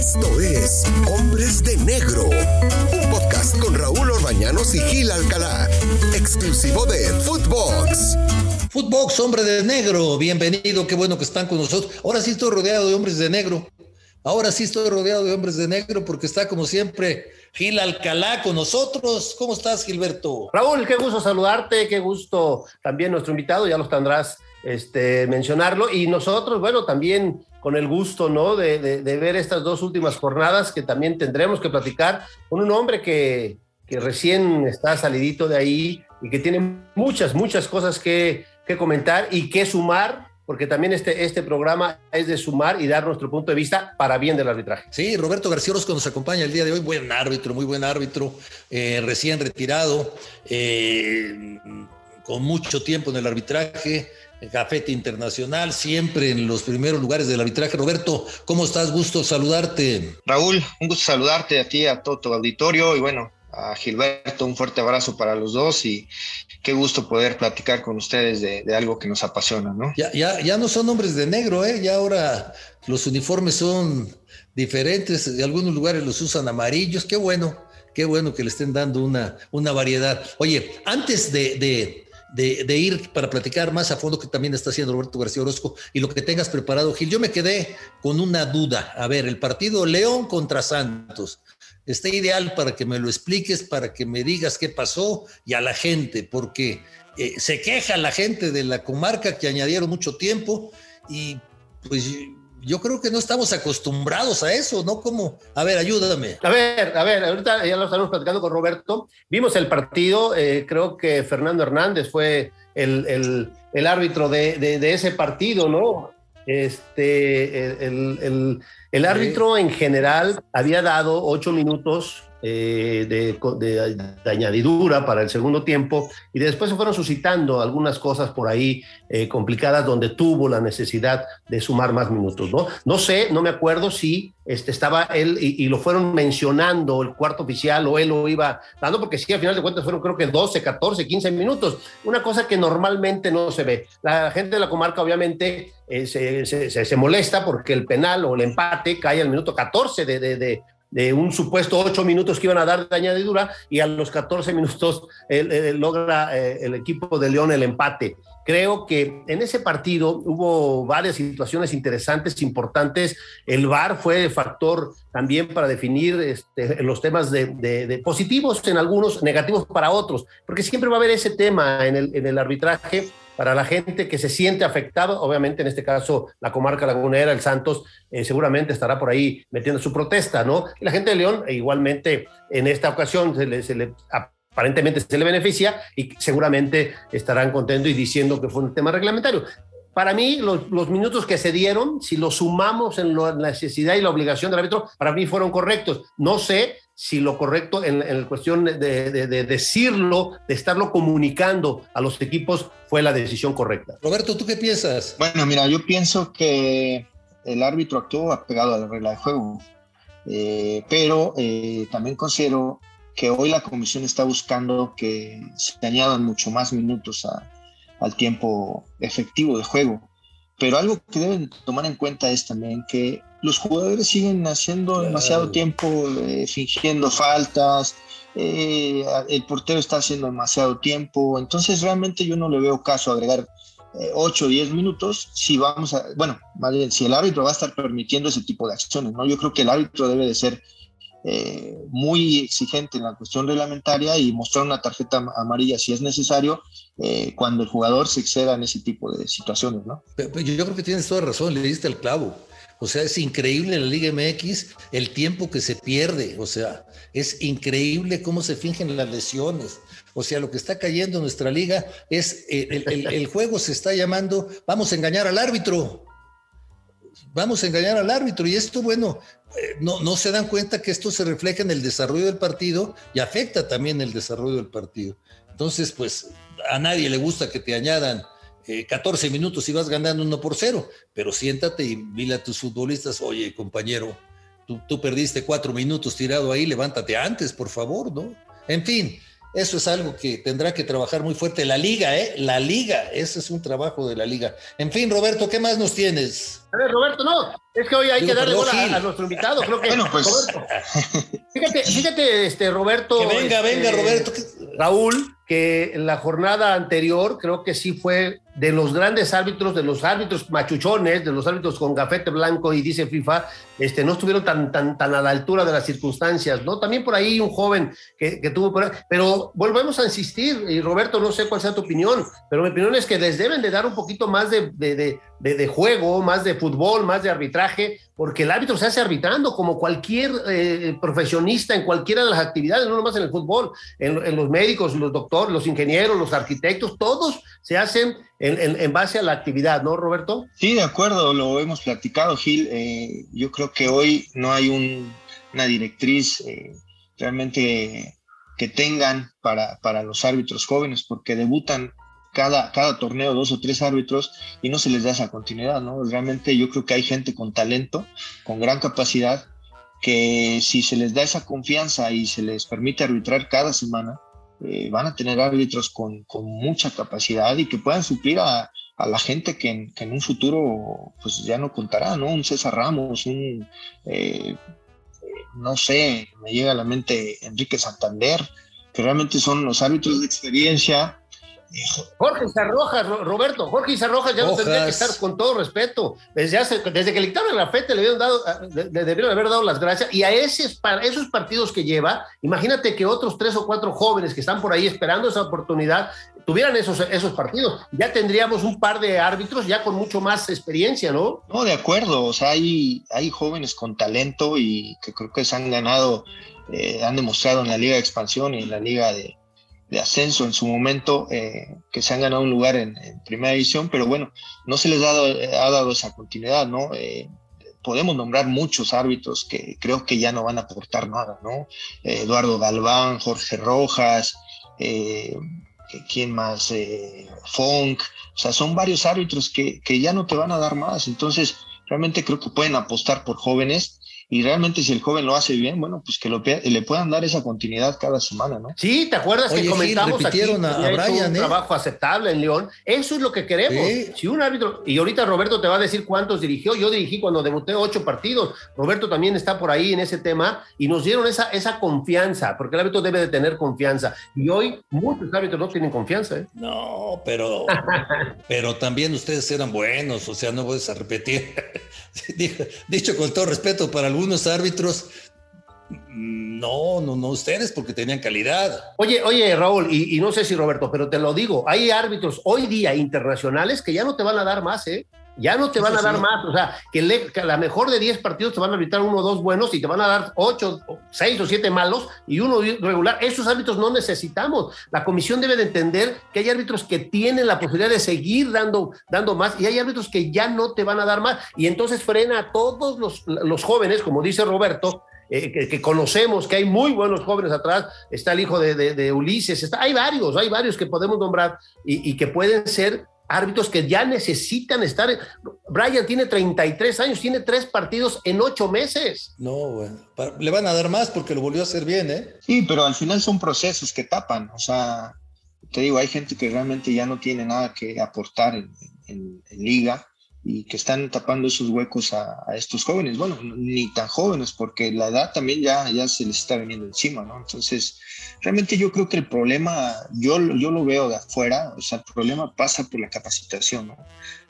Esto es Hombres de Negro, un podcast con Raúl Orbañanos y Gil Alcalá, exclusivo de Footbox. Footbox, hombre de negro, bienvenido, qué bueno que están con nosotros. Ahora sí estoy rodeado de hombres de negro. Ahora sí estoy rodeado de hombres de negro porque está como siempre Gil Alcalá con nosotros. ¿Cómo estás, Gilberto? Raúl, qué gusto saludarte, qué gusto también nuestro invitado, ya los tendrás este, mencionarlo. Y nosotros, bueno, también con el gusto, ¿no? De, ver estas dos últimas jornadas que también tendremos que platicar con un hombre que, recién está salidito de ahí y que tiene muchas, muchas cosas que, que comentar y que sumar porque también este, este programa es de sumar y dar nuestro punto de vista para bien del arbitraje. Sí, Roberto García Orozco nos acompaña el día de hoy, buen árbitro, muy buen árbitro, eh, recién retirado, eh, con mucho tiempo en el arbitraje, Cafete Internacional, siempre en los primeros lugares del arbitraje. Roberto, ¿cómo estás? Gusto saludarte. Raúl, un gusto saludarte a ti, a todo tu auditorio y bueno, a Gilberto, un fuerte abrazo para los dos y qué gusto poder platicar con ustedes de, algo que nos apasiona, ¿no? Ya, ya, ya no son hombres de negro, ¿eh? Ya ahora los uniformes son diferentes, de algunos lugares los usan amarillos, qué bueno, qué bueno que le estén dando una, una variedad. Oye, antes de, de de, ir para platicar más a fondo que también está haciendo Roberto García Orozco y lo que tengas preparado, Gil. Yo me quedé con una duda. A ver, el partido León contra Santos. Está ideal para que me lo expliques, para que me digas qué pasó y a la gente, porque eh, se queja la gente de la comarca que añadieron mucho tiempo y pues yo creo que no estamos acostumbrados a eso, ¿no? Como, a ver, ayúdame. A ver, a ver, ahorita ya lo estamos platicando con Roberto. Vimos el partido, eh, creo que Fernando Hernández fue el, árbitro de, ese partido, ¿no? Este, el, el árbitro en general había dado ocho minutos eh, de, añadidura para el segundo tiempo y después se fueron suscitando algunas cosas por ahí eh, complicadas donde tuvo la necesidad de sumar más minutos, ¿no? No sé, no me acuerdo si este, estaba él y, lo fueron mencionando el cuarto oficial o él lo iba dando, porque sí, al final de cuentas fueron creo que 12, 14, 15 minutos, una cosa que normalmente no se ve. La gente de la comarca obviamente eh, se, se, molesta porque el penal o el empate cae al minuto 14 de, de de un supuesto ocho minutos que iban a dar de añadidura y a los 14 minutos logra eh, el equipo de León el empate. Creo que en ese partido hubo varias situaciones interesantes, importantes. El VAR fue factor también para definir este, los temas de, positivos en algunos, negativos para otros, porque siempre va a haber ese tema en el arbitraje para la gente que se siente afectada, obviamente en este caso la comarca lagunera, el Santos, eh, seguramente estará por ahí metiendo su protesta, ¿no? Y la gente de León e igualmente en esta ocasión aparentemente se le beneficia y seguramente estarán contentos y diciendo que fue un tema reglamentario. Para mí, los, los, minutos que se dieron, si los sumamos en la necesidad y la obligación del árbitro, para mí fueron correctos. No sé si lo correcto en, la cuestión de, de, decirlo, de estarlo comunicando a los equipos, fue la decisión correcta. Roberto, ¿tú qué piensas? Bueno, mira, yo pienso que el árbitro actuó apegado a la regla de juego, eh, pero eh, también considero que hoy la comisión está buscando que se añadan mucho más minutos al tiempo efectivo de juego. Pero algo que deben tomar en cuenta es también que los jugadores siguen haciendo demasiado tiempo eh, fingiendo faltas, eh, el portero está haciendo demasiado tiempo, entonces realmente yo no le veo caso agregar 8 o 10 minutos si vamos a, bueno, si el árbitro va a estar permitiendo ese tipo de acciones, ¿no? Yo creo que el árbitro debe de ser eh, muy exigente en la cuestión reglamentaria y mostrar una tarjeta amarilla si es necesario cuando el jugador se exceda en ese tipo de situaciones, ¿no? Yo creo que tienes toda razón, le diste el clavo. O sea, es increíble en la Liga MX el tiempo que se pierde. O sea, es increíble cómo se fingen las lesiones. O sea, lo que está cayendo en nuestra liga es eh, el, juego se está llamando, vamos a engañar al árbitro. Vamos a engañar al árbitro. Y esto, bueno, eh, no, no se dan cuenta que esto se refleja en el desarrollo del partido y afecta también el desarrollo del partido. Entonces, pues a nadie le gusta que te añadan 14 eh, minutos y vas ganando uno por cero, pero siéntate y dile a tus futbolistas, oye compañero, tú, tú perdiste cuatro minutos tirado ahí, levántate antes, por favor, ¿no? En fin, Eso es algo que tendrá que trabajar muy fuerte la liga, ¿eh? La liga, ese es un trabajo de la liga. En fin, Roberto, ¿qué más nos tienes? A ver, Roberto, no, es que hoy hay que darle bola a, nuestro invitado. Creo que, bueno, pues. fíjate, fíjate, este, Roberto. Que venga, este, venga, Roberto. Raúl, que en la jornada anterior creo que sí fue de los grandes árbitros, de los árbitros machuchones, de los árbitros con gafete blanco y dice FIFA, este, no estuvieron tan, tan, tan a la altura de las circunstancias, ¿no? También por ahí un joven que, que tuvo, pero volvemos a insistir, y Roberto, no sé cuál sea tu opinión, pero mi opinión es que les deben de dar un poquito más de, de, de, de juego, más de fútbol, más de arbitraje, porque el árbitro se hace arbitrando como cualquier eh, profesionista en cualquiera de las actividades, no nomás en el fútbol, en, en los médicos, los doctores, los ingenieros, los arquitectos, todos se hacen en, en, base a la actividad, ¿no, Roberto? Sí, de acuerdo, lo hemos platicado, Gil. Eh, yo creo que hoy no hay un, una directriz eh, realmente que tengan para, para los árbitros jóvenes, porque debutan cada, cada torneo dos o tres árbitros y no se les da esa continuidad, ¿no? Realmente yo creo que hay gente con talento, con gran capacidad, que si se les da esa confianza y se les permite arbitrar cada semana, eh, van a tener árbitros con, con, mucha capacidad y que puedan suplir a, a la gente que en, un futuro pues ya no contará, ¿no? Un César Ramos, un, eh, no sé, me llega a la mente Enrique Santander, que realmente son los árbitros de experiencia Jorge Sarrojas, Roberto, Jorge Sarrojas ya no tendría que estar con todo respeto. Desde, hace, desde que le quitaron la FET le, dado, le, debieron haber dado las gracias. Y a esos, esos partidos que lleva, imagínate que otros tres o cuatro jóvenes que están por ahí esperando esa oportunidad tuvieran esos, esos partidos. Ya tendríamos un par de árbitros ya con mucho más experiencia, ¿no? No, de acuerdo. O sea, hay, hay jóvenes con talento y que creo que se han ganado, eh, han demostrado en la Liga de Expansión y en la Liga de, de ascenso en su momento, eh, que se han ganado un lugar en, primera división, pero bueno, no se les ha dado, ha dado esa continuidad, ¿no? Eh, podemos nombrar muchos árbitros que creo que ya no van a aportar nada, ¿no? Eh, Eduardo Galván, Jorge Rojas, ¿quién más? Funk, o sea, son varios árbitros que, que ya no te van a dar más, entonces realmente creo que pueden apostar por jóvenes y realmente si el joven lo hace bien, bueno, pues que lo, le puedan dar esa continuidad cada semana, ¿no? Sí, ¿te acuerdas Oye, que comentamos Gil, repitieron aquí a, a Brian, un ¿eh? trabajo aceptable en León? Eso es lo que queremos. Sí. Si un árbitro, y ahorita Roberto te va a decir cuántos dirigió, yo dirigí cuando debuté ocho partidos, Roberto también está por ahí en ese tema, y nos dieron esa, esa confianza, porque el árbitro debe de tener confianza, y hoy muchos árbitros no tienen confianza, ¿eh? No, pero, pero también ustedes eran buenos, o sea, no puedes a repetir. Dicho con todo respeto para algunos árbitros, no, no, no ustedes, porque tenían calidad. Oye, oye, Raúl, y, no sé si Roberto, pero te lo digo, hay árbitros hoy día internacionales que ya no te van a dar más, ¿eh? Ya no te van a dar sí. más, o sea, que, le, que, a la mejor de 10 partidos te van a arbitrar uno o dos buenos y te van a dar 8, 6 o 7 malos y uno regular. Esos árbitros no necesitamos. La comisión debe de entender que hay árbitros que tienen la posibilidad de seguir dando, dando más y hay árbitros que ya no te van a dar más. Y entonces frena a todos los, los jóvenes, como dice Roberto, eh, que, que, conocemos, que hay muy buenos jóvenes atrás, está el hijo de, de, de Ulises, está, hay varios, hay varios que podemos nombrar y, y, que pueden ser árbitros que ya necesitan estar. Brian tiene 33 años, tiene tres partidos en ocho meses. No, bueno, le van a dar más porque lo volvió a hacer bien, ¿eh? Sí, pero al final son procesos que tapan, o sea, te digo, hay gente que realmente ya no tiene nada que aportar en, en, en liga y que están tapando esos huecos a, a, estos jóvenes. Bueno, ni tan jóvenes, porque la edad también ya, ya se les está viniendo encima, ¿no? Entonces, realmente yo creo que el problema, yo, yo lo veo de afuera, o sea, el problema pasa por la capacitación, ¿no?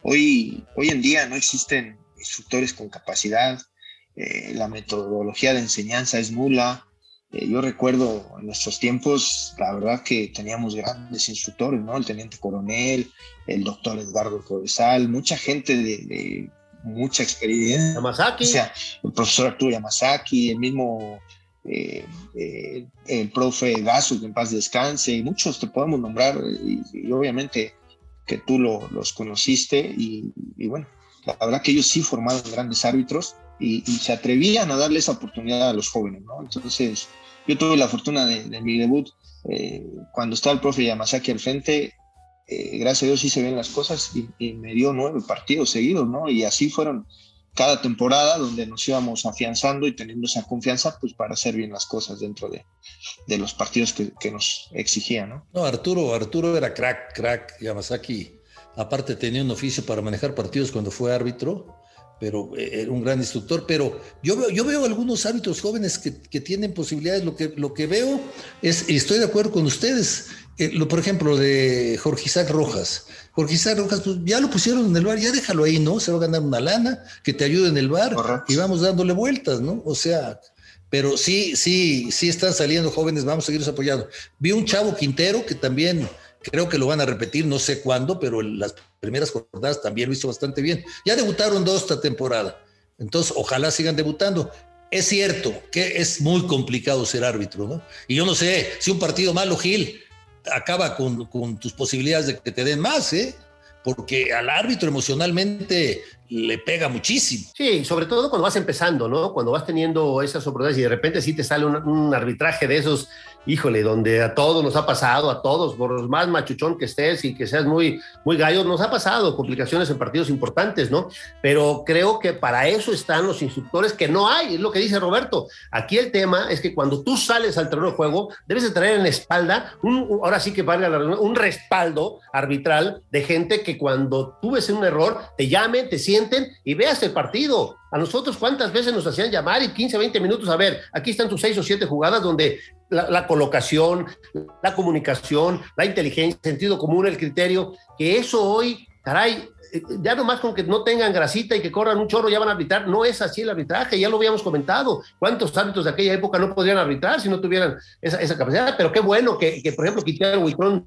Hoy, hoy en día no existen instructores con capacidad, eh, la metodología de enseñanza es nula, eh, yo recuerdo en nuestros tiempos, la verdad que teníamos grandes instructores, ¿no? El teniente coronel, el doctor Edgardo Provesal, mucha gente de, de mucha experiencia. Yamazaki. O sea, el profesor Arturo Yamazaki, el mismo eh, eh, el profe Gasu, que en paz descanse, y muchos te podemos nombrar, y, y obviamente que tú lo, los conociste, y, y, bueno, la verdad que ellos sí formaron grandes árbitros y, y se atrevían a darle esa oportunidad a los jóvenes, ¿no? Entonces, yo tuve la fortuna de, mi debut, eh, cuando estaba el profe Yamazaki al frente, eh, gracias a Dios sí se ven las cosas y, me dio nueve partidos seguidos, ¿no? Y así fueron cada temporada donde nos íbamos afianzando y teniendo esa confianza pues para hacer bien las cosas dentro de, los partidos que, que, nos exigían. ¿no? no, Arturo, Arturo era crack, crack, Yamazaki. Aparte tenía un oficio para manejar partidos cuando fue árbitro, pero eh, era un gran instructor. Pero yo veo, yo veo algunos árbitros jóvenes que, que tienen posibilidades. Lo que, lo que veo es, y estoy de acuerdo con ustedes, eh, lo, por ejemplo, de Jorge Isaac Rojas. Jorge Isaac Rojas, pues ya lo pusieron en el bar, ya déjalo ahí, ¿no? Se va a ganar una lana, que te ayude en el bar Correcto. y vamos dándole vueltas, ¿no? O sea, pero sí, sí, sí están saliendo jóvenes, vamos a seguirlos apoyando. Vi un chavo Quintero que también creo que lo van a repetir, no sé cuándo, pero las primeras jornadas también lo hizo bastante bien. Ya debutaron dos esta temporada, entonces ojalá sigan debutando. Es cierto que es muy complicado ser árbitro, ¿no? Y yo no sé si un partido malo, Gil, acaba con, tus posibilidades de que te den más, ¿eh? Porque al árbitro emocionalmente le pega muchísimo. Sí, sobre todo cuando vas empezando, ¿no? Cuando vas teniendo esas oportunidades y de repente sí te sale un arbitraje de esos híjole, donde a todos nos ha pasado, a todos, por más machuchón que estés y que seas muy, muy gallo, nos ha pasado complicaciones en partidos importantes, ¿no? Pero creo que para eso están los instructores, que no hay, es lo que dice Roberto. Aquí el tema es que cuando tú sales al terreno de juego, debes de traer en la espalda, un, ahora sí que valga la un respaldo arbitral de gente que cuando tú ves un error, te llamen, te sienten y veas el partido. A nosotros, ¿cuántas veces nos hacían llamar y 15, 20 minutos? A ver, aquí están tus seis o siete jugadas donde la, colocación, la comunicación, la inteligencia, el sentido común, el criterio, que eso hoy, caray, ya nomás con que no tengan grasita y que corran un chorro ya van a arbitrar, no es así el arbitraje, ya lo habíamos comentado. ¿Cuántos árbitros de aquella época no podrían arbitrar si no tuvieran esa, esa capacidad? Pero qué bueno que, que por ejemplo, Quintero Huitrón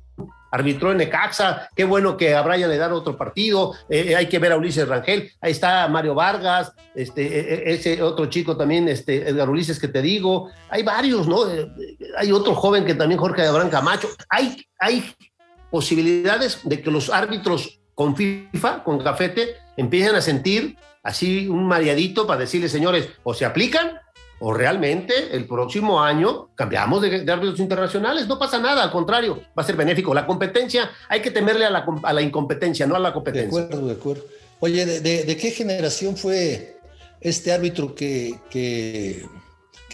arbitró en Necaxa, qué bueno que a Brian le dan otro partido, eh, hay que ver a Ulises Rangel, ahí está Mario Vargas, este, ese otro chico también, este, Edgar Ulises que te digo, hay varios, ¿no? Hay otro joven que también, Jorge Abraham Camacho, hay, hay posibilidades de que los árbitros con FIFA, con Cafete, empiecen a sentir así un mareadito para decirles, señores, o se aplican o realmente el próximo año cambiamos de, de, árbitros internacionales. No pasa nada, al contrario, va a ser benéfico. La competencia, hay que temerle a la, a la incompetencia, no a la competencia. De acuerdo, de acuerdo. Oye, ¿de, de, de qué generación fue este árbitro que, que,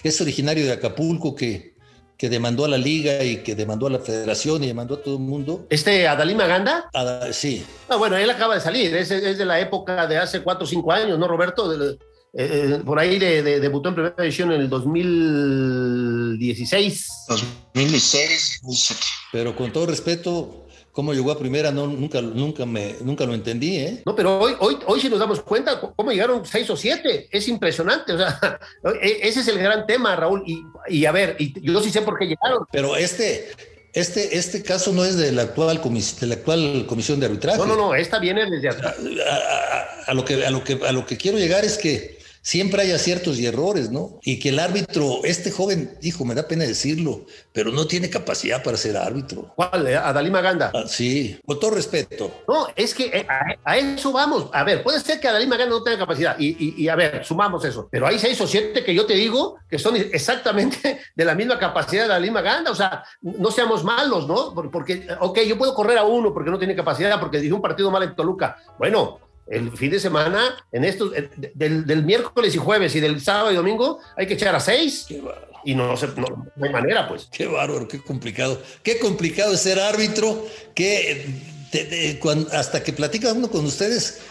que, es originario de Acapulco, que, que demandó a la liga y que demandó a la federación y demandó a todo el mundo? ¿Este Adalí Maganda? Ad, sí. Ah, bueno, él acaba de salir, es, es, de la época de hace cuatro o cinco años, ¿no, Roberto? De, eh, por ahí de, de, debutó en primera división en el 2016. 2016, 2017. Pero con todo respeto, cómo llegó a primera, no, nunca, nunca, me, nunca lo entendí, ¿eh? No, pero hoy, hoy, hoy sí nos damos cuenta cómo llegaron seis o siete. Es impresionante. O sea, ese es el gran tema, Raúl. Y, y a ver, y yo sí sé por qué llegaron. Pero este, este, este caso no es de la actual, comis de la actual comisión de arbitraje. No, no, no, esta viene desde atrás. A, a, a, lo que, a, lo que, a lo que quiero llegar es que siempre hay aciertos y errores, ¿no? Y que el árbitro, este joven, dijo, me da pena decirlo, pero no tiene capacidad para ser árbitro. ¿Cuál? ¿Adalí Maganda? Ah, sí, con todo respeto. No, es que eh, a, a, eso vamos. A ver, puede ser que Adalí Maganda no tenga capacidad y, y, y, a ver, sumamos eso. Pero hay seis o siete que yo te digo que son exactamente de la misma capacidad de Adalí Maganda. O sea, no seamos malos, ¿no? Porque, ok, yo puedo correr a uno porque no tiene capacidad, porque dije un partido mal en Toluca. Bueno, el fin de semana, en estos, del, del, miércoles y jueves y del sábado y domingo, hay que echar a seis. Y no, no, no, hay manera, pues. Qué bárbaro, qué complicado. Qué complicado es ser árbitro, que cuando, hasta que platica uno con ustedes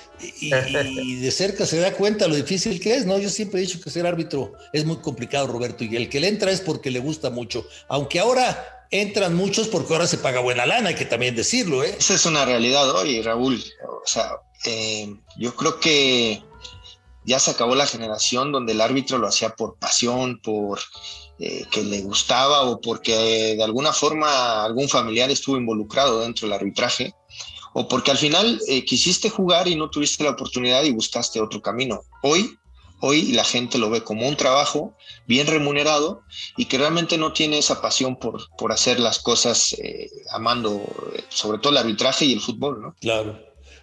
y, y, de cerca se da cuenta lo difícil que es, ¿no? Yo siempre he dicho que ser árbitro es muy complicado, Roberto, y el que le entra es porque le gusta mucho. Aunque ahora entran muchos porque ahora se paga buena lana, hay que también decirlo, ¿eh? Esa es una realidad hoy, Raúl. O sea, eh, yo creo que ya se acabó la generación donde el árbitro lo hacía por pasión, por eh, que le gustaba o porque de alguna forma algún familiar estuvo involucrado dentro del arbitraje o porque al final eh, quisiste jugar y no tuviste la oportunidad y buscaste otro camino. Hoy, hoy la gente lo ve como un trabajo bien remunerado y que realmente no tiene esa pasión por, por hacer las cosas eh, amando sobre todo el arbitraje y el fútbol, ¿no? Claro.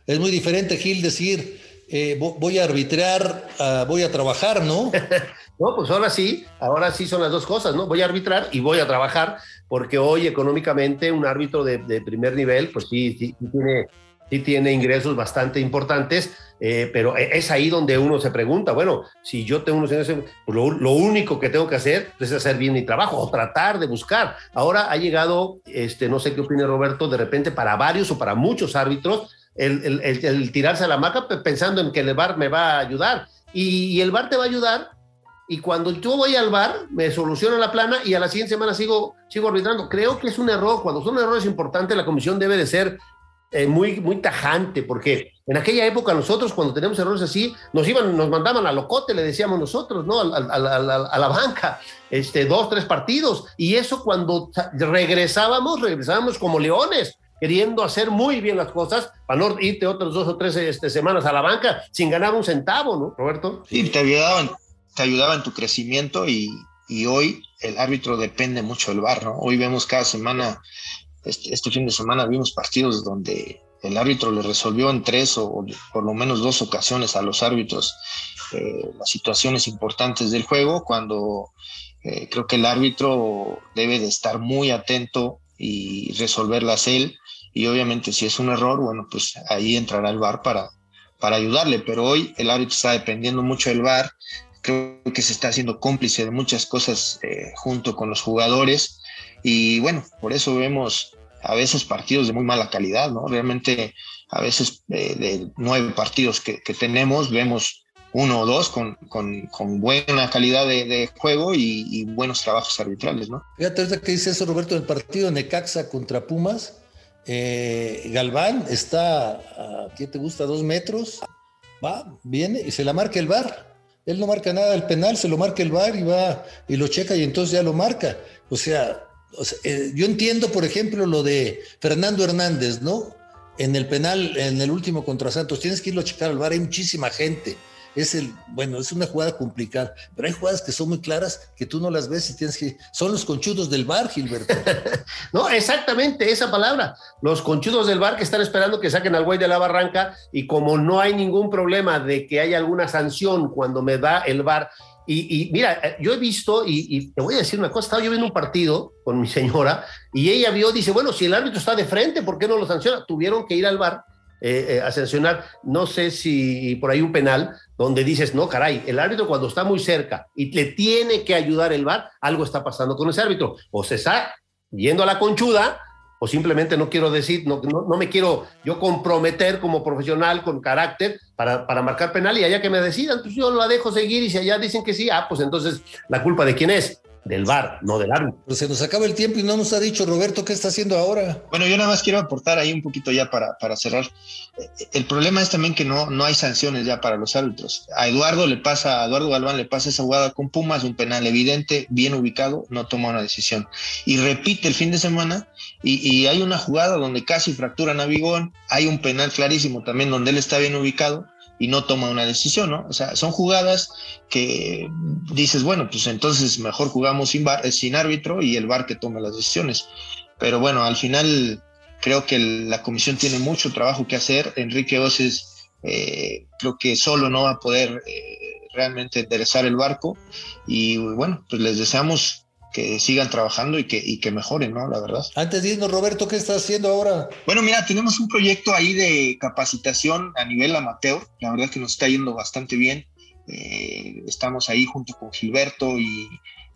Es muy diferente, Gil, decir, eh, voy a arbitrar, uh, voy a trabajar, ¿no? no, pues ahora sí, ahora sí son las dos cosas, ¿no? Voy a arbitrar y voy a trabajar, porque hoy económicamente un árbitro de, de primer nivel, pues sí, sí, sí tiene sí tiene ingresos bastante importantes, eh, pero e, es ahí donde uno se pregunta, bueno, si yo tengo unos ingresos, pues lo, lo, único que tengo que hacer es hacer bien mi trabajo o tratar de buscar. Ahora ha llegado, este, no sé qué opina Roberto, de repente para varios o para muchos árbitros, el, el, el, tirarse a la maca pensando en que el bar me va a ayudar. Y, y el bar te va a ayudar y cuando yo voy al bar, me soluciona la plana y a la siguiente semana sigo, sigo arbitrando. Creo que es un error. Cuando son errores importantes, la comisión debe de ser muy, muy tajante, porque en aquella época nosotros cuando teníamos errores así, nos iban, nos mandaban a locote, le decíamos nosotros, ¿no? A, la banca, este, dos, tres partidos, y eso cuando regresábamos, regresábamos como leones, queriendo hacer muy bien las cosas, para no irte otras dos o tres este, semanas a la banca sin ganar un centavo, ¿no, Roberto? Sí, te ayudaban, te ayudaba en tu crecimiento y, y hoy el árbitro depende mucho del bar, ¿no? Hoy vemos cada semana este, este, fin de semana vimos partidos donde el árbitro le resolvió en tres o, por lo menos dos ocasiones a los árbitros eh, las situaciones importantes del juego, cuando eh, creo que el árbitro debe de estar muy atento y resolverlas él. Y obviamente si es un error, bueno, pues ahí entrará el VAR para, para ayudarle. Pero hoy el árbitro está dependiendo mucho del VAR. Creo que se está haciendo cómplice de muchas cosas eh, junto con los jugadores. Y bueno, por eso vemos a veces partidos de muy mala calidad, ¿no? Realmente a veces eh, de nueve partidos que, tenemos vemos uno o dos con, con, con buena calidad de, juego y, buenos trabajos arbitrales, ¿no? Fíjate ahorita que dice eso Roberto, el partido Necaxa contra Pumas, eh, Galván está, ¿qué te gusta? Dos metros, va, viene y se la marca el bar. Él no marca nada del penal, se lo marca el bar y va y lo checa y entonces ya lo marca. O sea, eh, yo entiendo, por ejemplo, lo de Fernando Hernández, ¿no? En el penal, en el último contra Santos, tienes que irlo a checar al bar, hay muchísima gente. Es el, bueno, es una jugada complicada, pero hay jugadas que son muy claras que tú no las ves y tienes que. Son los conchudos del bar, Gilberto. no, exactamente, esa palabra. Los conchudos del bar que están esperando que saquen al güey de la barranca y como no hay ningún problema de que haya alguna sanción cuando me da el bar, y, mira, yo he visto, y, y, te voy a decir una cosa, estaba yo viendo un partido con mi señora y ella vio, dice, bueno, si el árbitro está de frente, ¿por qué no lo sanciona? Tuvieron que ir al bar eh, eh, a sancionar, no sé si por ahí un penal, donde dices, no, caray, el árbitro cuando está muy cerca y le tiene que ayudar el bar, algo está pasando con ese árbitro. O se está yendo a la conchuda o simplemente no quiero decir, no, no, no, me quiero yo comprometer como profesional con carácter para, para marcar penal y allá que me decidan, pues yo la dejo seguir y si allá dicen que sí, ah, pues entonces la culpa de quién es, del VAR, no del árbitro. Pues se nos acaba el tiempo y no nos ha dicho Roberto qué está haciendo ahora. Bueno, yo nada más quiero aportar ahí un poquito ya para, para cerrar. El problema es también que no, no hay sanciones ya para los árbitros. A Eduardo le pasa, a Eduardo Galván le pasa esa jugada con Pumas, un penal evidente, bien ubicado, no toma una decisión. Y repite el fin de semana y, y hay una jugada donde casi fracturan a Vigón, hay un penal clarísimo también donde él está bien ubicado y no toma una decisión, ¿no? O sea, son jugadas que dices, bueno, pues entonces mejor jugamos sin, bar, sin árbitro y el VAR que tome las decisiones. Pero bueno, al final creo que la comisión tiene mucho trabajo que hacer. Enrique Oces eh, creo que solo no va a poder eh, realmente enderezar el barco y bueno, pues les deseamos que sigan trabajando y que, y que mejoren, ¿no? La verdad. Antes de irnos, Roberto, ¿qué estás haciendo ahora? Bueno, mira, tenemos un proyecto ahí de capacitación a nivel amateur. La verdad que nos está yendo bastante bien. Eh, estamos ahí junto con Gilberto y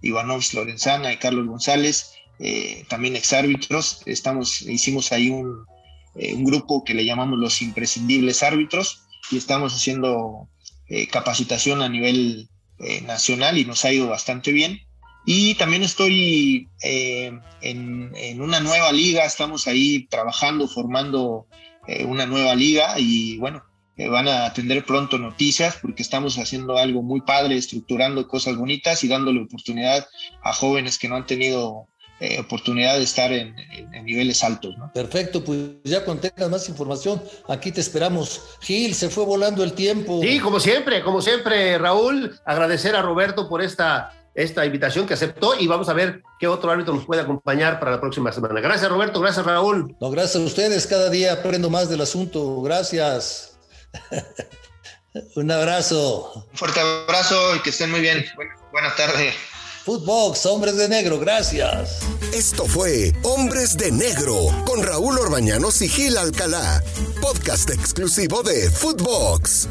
Ivanovich Lorenzana y Carlos González, eh, también exárbitros. Estamos, hicimos ahí un, eh, un, grupo que le llamamos los imprescindibles árbitros y estamos haciendo eh, capacitación a nivel eh, nacional y nos ha ido bastante bien. Y también estoy eh, en, en, una nueva liga, estamos ahí trabajando, formando eh, una nueva liga y bueno, eh, van a tener pronto noticias porque estamos haciendo algo muy padre, estructurando cosas bonitas y dándole oportunidad a jóvenes que no han tenido eh, oportunidad de estar en, en, en, niveles altos. ¿no? Perfecto, pues ya cuando tengas más información, aquí te esperamos. Gil, se fue volando el tiempo. Sí, como siempre, como siempre, Raúl, agradecer a Roberto por esta esta invitación que aceptó y vamos a ver qué otro árbitro nos puede acompañar para la próxima semana. Gracias Roberto, gracias Raúl. No, gracias a ustedes, cada día aprendo más del asunto, gracias. Un abrazo. Un fuerte abrazo y que estén muy bien. Buenas tardes. Footbox, hombres de negro, gracias. Esto fue Hombres de Negro con Raúl Orbañanos y Gil Alcalá, podcast exclusivo de Footbox.